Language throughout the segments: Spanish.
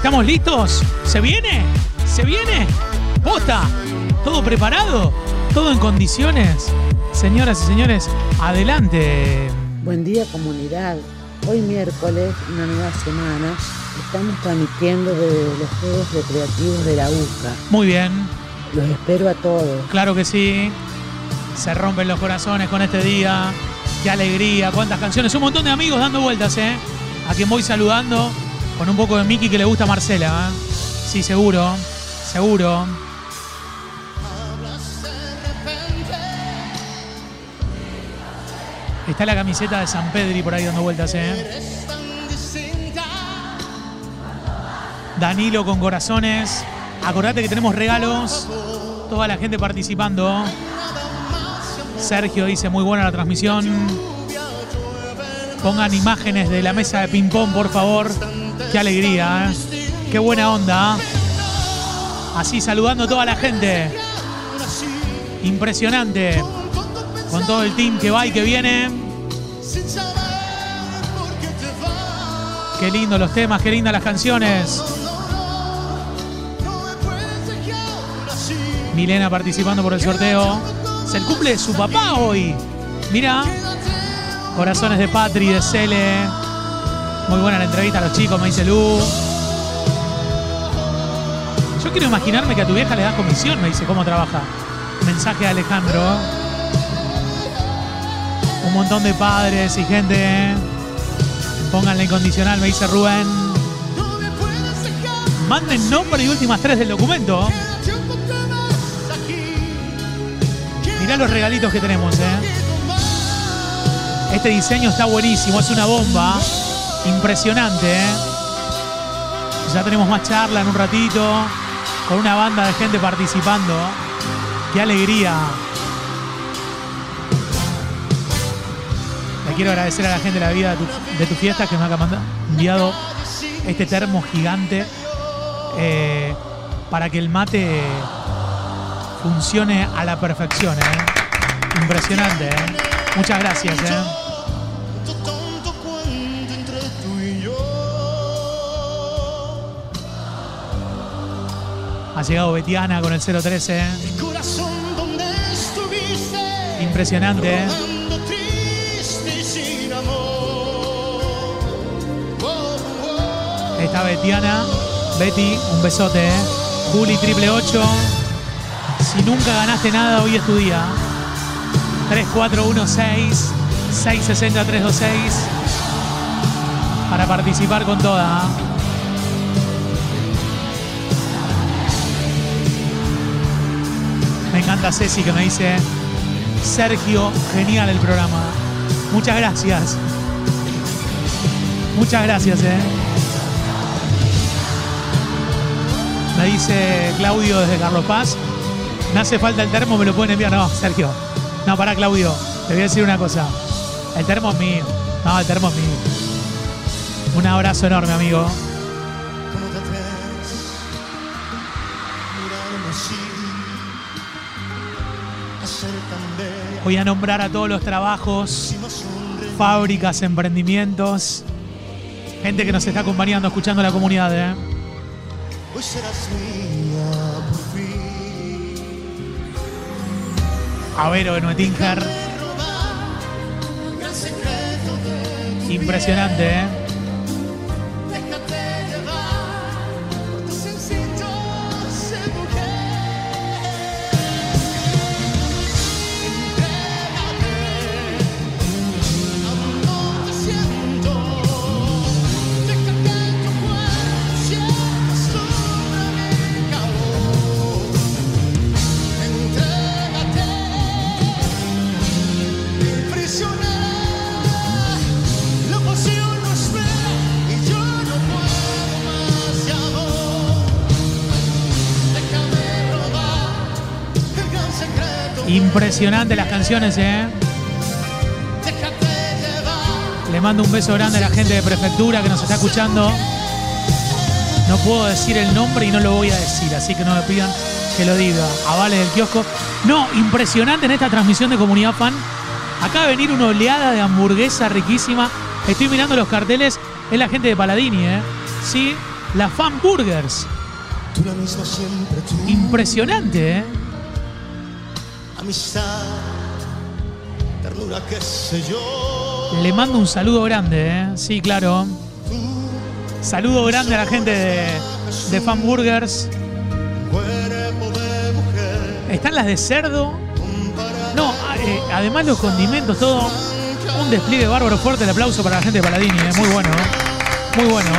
¿Estamos listos? ¿Se viene? ¿Se viene? ¿Posta? ¿Todo preparado? ¿Todo en condiciones? Señoras y señores, adelante. Buen día comunidad. Hoy miércoles, una nueva semana, estamos transmitiendo de los Juegos Recreativos de la UCA. Muy bien, Los espero a todos. claro que sí. Se rompen los corazones con este día. Qué alegría, cuántas canciones. Un montón de amigos dando vueltas, ¿eh? A quien voy saludando con un poco de Mickey que le gusta a Marcela, ¿eh? Sí, seguro, seguro. Está la camiseta de San Pedri por ahí dando vueltas, ¿eh? Danilo con corazones. Acordate que tenemos regalos. Toda la gente participando. Sergio dice muy buena la transmisión. Pongan imágenes de la mesa de ping-pong, por favor. Qué alegría, ¿eh? Qué buena onda. Así saludando a toda la gente. Impresionante. Con todo el team que va y que viene. Qué lindo los temas, qué lindas las canciones. Milena participando por el sorteo. Es el cumple de su papá hoy. Mira. Corazones de Patri, de Cele. Muy buena la entrevista a los chicos, me dice Lu. Yo quiero imaginarme que a tu vieja le das comisión, me dice cómo trabaja. Mensaje de Alejandro. Un montón de padres y gente. Pónganle incondicional, me dice Rubén. Manden nombre y últimas tres del documento. Mirá los regalitos que tenemos, eh. Este diseño está buenísimo, es una bomba. Impresionante, eh. Ya tenemos más charla en un ratito. Con una banda de gente participando. Qué alegría. Le quiero agradecer a la gente de la vida de tu, de fiesta que me ha enviado este termo gigante eh, para que el mate funcione a la perfección. ¿eh? Impresionante. ¿eh? Muchas gracias. ¿eh? Ha llegado Betiana con el 013. Corazón donde estuviste. Impresionante. ¿eh? Está Betiana. Betty, un besote. ¿eh? Juli, triple 8. Si nunca ganaste nada, hoy es tu día. 3416 660 326 para participar con toda. Me encanta Ceci que me dice, Sergio, genial el programa. Muchas gracias. Muchas gracias, eh. Me dice Claudio desde Carlos Paz. Me hace falta el termo, me lo pueden enviar. No, Sergio. No, para Claudio. Te voy a decir una cosa. El termo es mío. No, el termo es mío. Un abrazo enorme, amigo. Voy a nombrar a todos los trabajos, fábricas, emprendimientos. Gente que nos está acompañando, escuchando la comunidad, ¿eh? Secreto de tu Impresionante, ¿eh? Impresionante las canciones, ¿eh? Le mando un beso grande a la gente de prefectura que nos está escuchando. No puedo decir el nombre y no lo voy a decir, así que no me pidan que lo diga. A Vale del kiosco. No, impresionante en esta transmisión de Comunidad Fan. Acaba de venir una oleada de hamburguesa riquísima. Estoy mirando los carteles. Es la gente de Paladini, ¿eh? Sí, La Fan Burgers. Impresionante, ¿eh? Amistad, ternura, qué sé yo. Le mando un saludo grande, ¿eh? Sí, claro. Saludo grande a la gente de, de Fan Burgers. Cuerpo de mujer, Están las de cerdo. No, ah, eh, además los condimentos, todo. Un despliegue bárbaro fuerte. El aplauso para la gente de Paladini, ¿eh? Muy bueno. Muy bueno.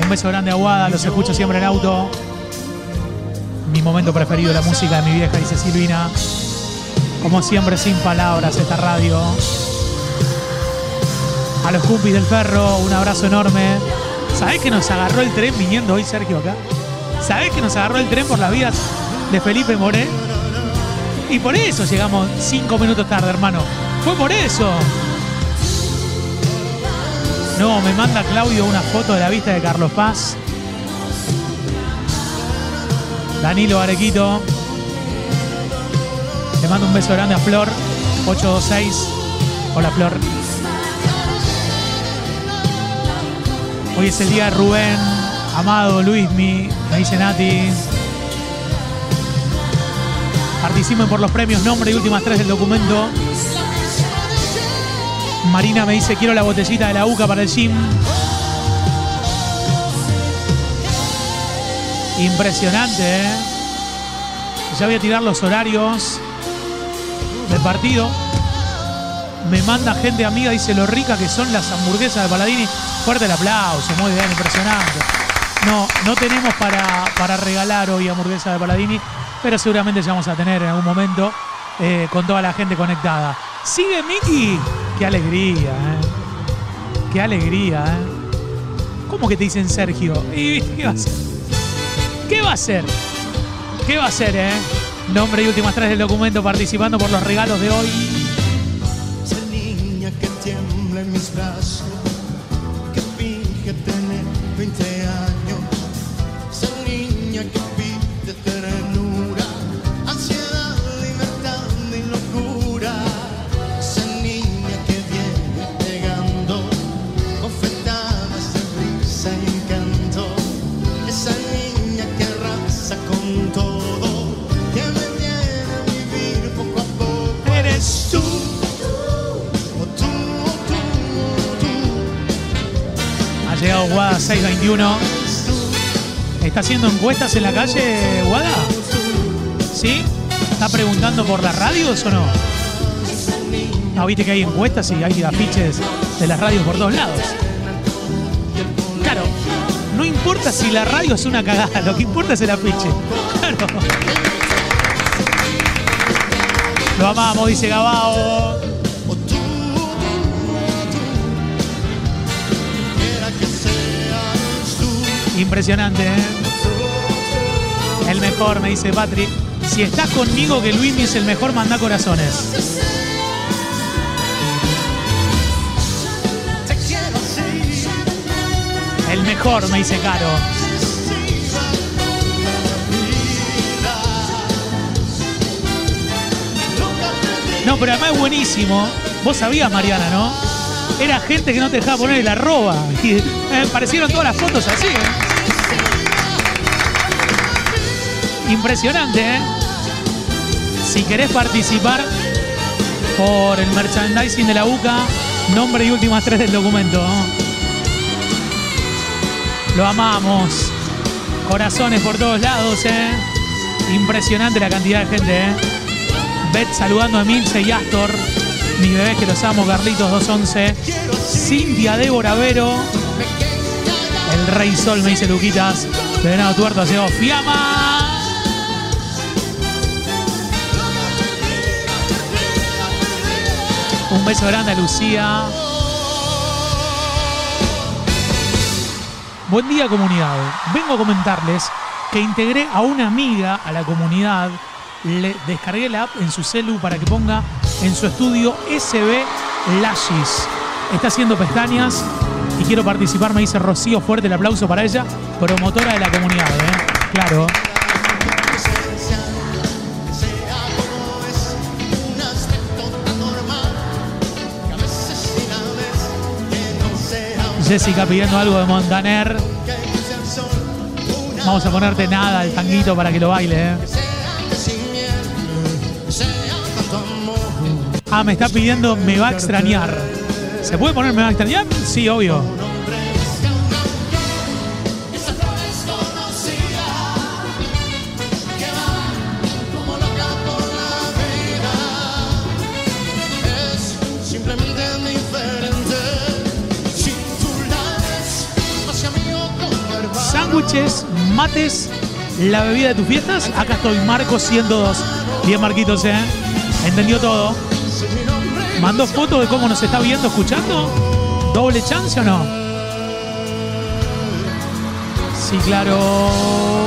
Un beso grande a Guada, los escucho siempre en auto. Mi momento preferido, la música de mi vieja, dice Silvina. Como siempre, sin palabras, esta radio. A los cumpis del ferro, un abrazo enorme. ¿Sabés que nos agarró el tren viniendo hoy, Sergio, acá? ¿Sabés que nos agarró el tren por las vías de Felipe Moré? Y por eso llegamos cinco minutos tarde, hermano. Fue por eso. No, me manda Claudio una foto de la vista de Carlos Paz. Danilo Arequito. Mando un beso grande a Flor. 826. Hola, Flor. Hoy es el día de Rubén, Amado, Luismi, me dice Nati. Participen por los premios, nombre y últimas tres del documento. Marina me dice, quiero la botellita de la UCA para el gym. Impresionante, ¿eh? Ya voy a tirar los horarios del partido. Me manda gente amiga, dice lo rica que son las hamburguesas de Paladini. Fuerte el aplauso, muy bien, impresionante. No, no tenemos para, para regalar hoy hamburguesas de Paladini, pero seguramente ya vamos a tener en algún momento eh, con toda la gente conectada. Sigue Miki. Qué alegría, ¿eh? Qué alegría, ¿eh? ¿Cómo que te dicen Sergio? ¿Y qué va a hacer? ¿Qué va a hacer? ¿Qué va a hacer, eh? Nombre y últimas tres del documento participando por los regalos de hoy. 2021. ¿Está haciendo encuestas en la calle, Guada? ¿Sí? ¿Está preguntando por las radios o no? Ah, viste que hay encuestas y hay afiches de las radios por todos lados. Claro, no importa si la radio es una cagada, lo que importa es el afiche. Claro. Lo amamos, dice Gabao. Impresionante, ¿eh? El mejor, me dice Patrick. Si estás conmigo, que Luis es el mejor, manda corazones. El mejor, me dice Caro. No, pero además es buenísimo. Vos sabías, Mariana, ¿no? Era gente que no te dejaba poner el arroba. Y eh, aparecieron todas las fotos así, ¿eh? Impresionante, ¿eh? Si querés participar por el merchandising de la UCA, nombre y últimas tres del documento. Lo amamos. Corazones por todos lados, ¿eh? Impresionante la cantidad de gente, ¿eh? Beth saludando a Emilce y Astor. Mis bebés que los amo, Carlitos 211. Cintia Débora Vero. El Rey Sol, me dice Luquitas. De Venado Tuerto, llegó Fiamma. Un beso grande a Lucía. Buen día comunidad. Vengo a comentarles que integré a una amiga a la comunidad. Le descargué la app en su celu para que ponga en su estudio SB Lashes. Está haciendo pestañas y quiero participar, me dice Rocío. Fuerte el aplauso para ella, promotora de la comunidad. ¿eh? Claro. Jessica pidiendo algo de Montaner. Vamos a ponerte nada, el tanguito para que lo baile, ¿eh? Ah, me está pidiendo me va a extrañar. ¿Se puede poner a extrañar? Sí, obvio. Sándwiches, mates, la bebida de tus fiestas. Acá estoy, Marcos 102. Bien, Marquitos, ¿eh? Entendió todo. ¿Mandó fotos de cómo nos está viendo, escuchando? ¿Doble chance o no? Sí, claro.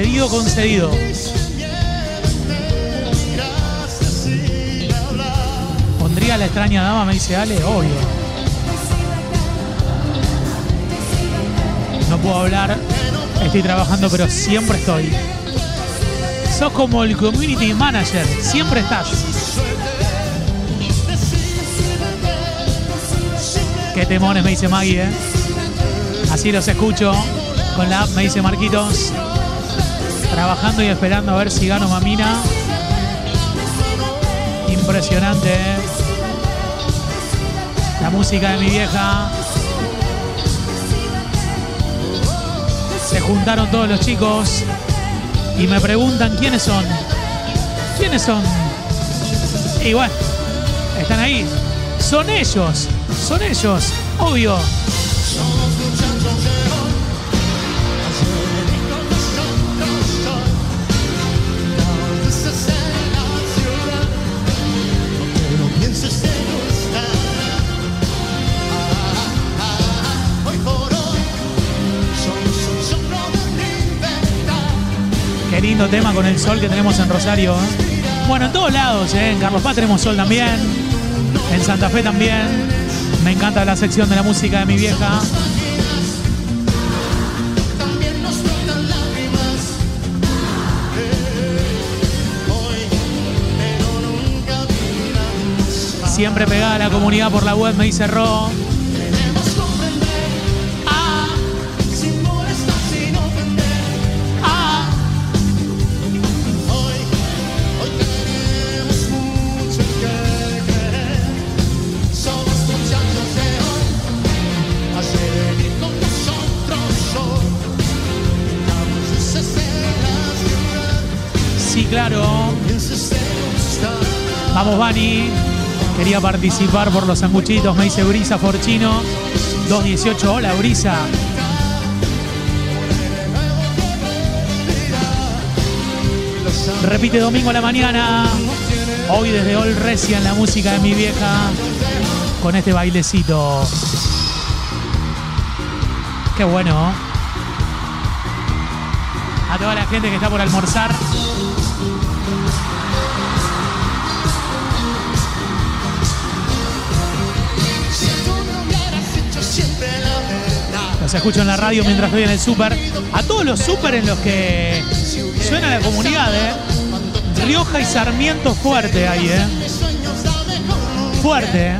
Pedido concedido. ¿Pondría la extraña dama? Me dice Ale, obvio. No puedo hablar, estoy trabajando, pero siempre estoy. Sos como el community manager, siempre estás. Qué temones, me dice Maggie, ¿eh? Así los escucho con la app, me dice Marquitos. Trabajando y esperando a ver si gano Mamina. Impresionante, ¿eh? La música de mi vieja. Se juntaron todos los chicos y me preguntan quiénes son. ¿Quiénes son? Y bueno, están ahí. Son ellos, son ellos, obvio. Tema con el sol que tenemos en Rosario. ¿eh? Bueno, en todos lados, ¿eh? en Carlos Paz tenemos sol también. En Santa Fe también. Me encanta la sección de la música de mi vieja. Siempre pegada a la comunidad por la web, me dice Ro. Bani. Quería participar por los sanguchitos, me dice Brisa Forchino. 218, hola Brisa. Repite domingo a la mañana. Hoy desde All Recia en la música de mi vieja. Con este bailecito. Qué bueno. A toda la gente que está por almorzar. Los escucho en la radio mientras estoy en el súper. A todos los súper en los que suena la comunidad, ¿eh? Rioja y Sarmiento fuerte ahí, ¿eh? Fuerte, ¿eh?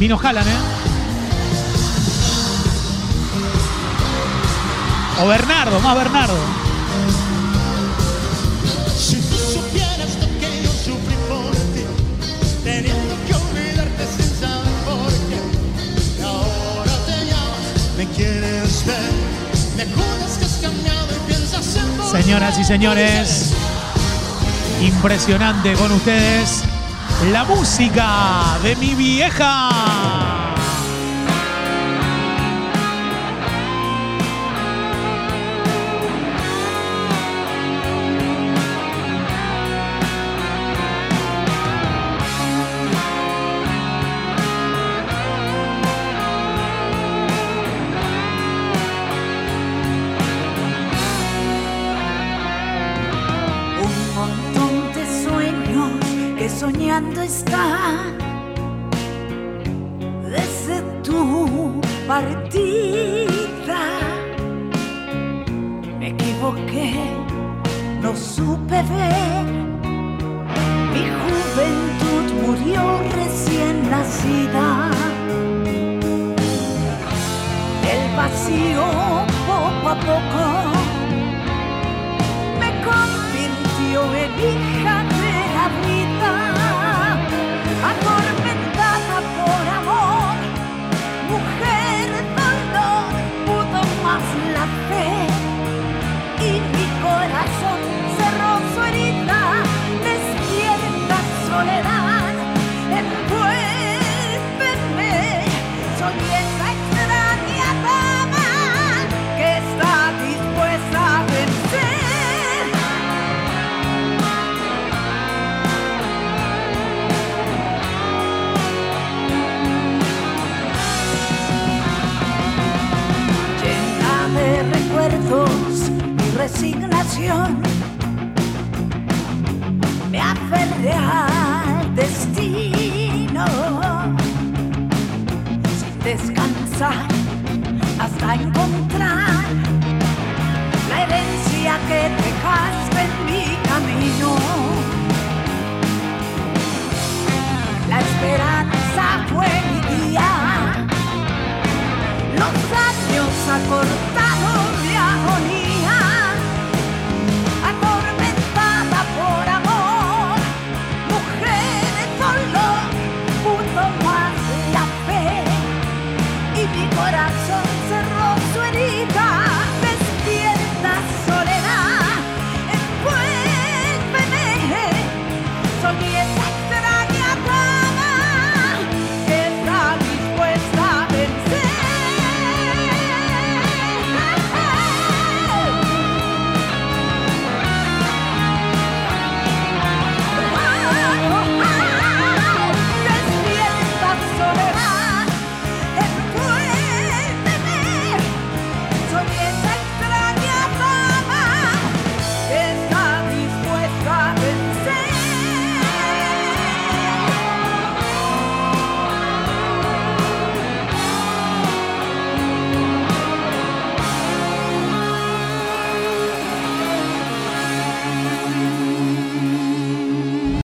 Vino Jalan, ¿eh? O Bernardo, más Bernardo. Señoras y señores, impresionante con ustedes la música de mi vieja. Soñando está desde tu partida. Me equivoqué, no supe ver. Mi juventud murió recién nacida. El vacío poco a poco me convirtió en hija me aferré al destino. Sin descansar hasta encontrar la herencia que dejaste en mi camino. La esperanza fue mi guía, los años acordados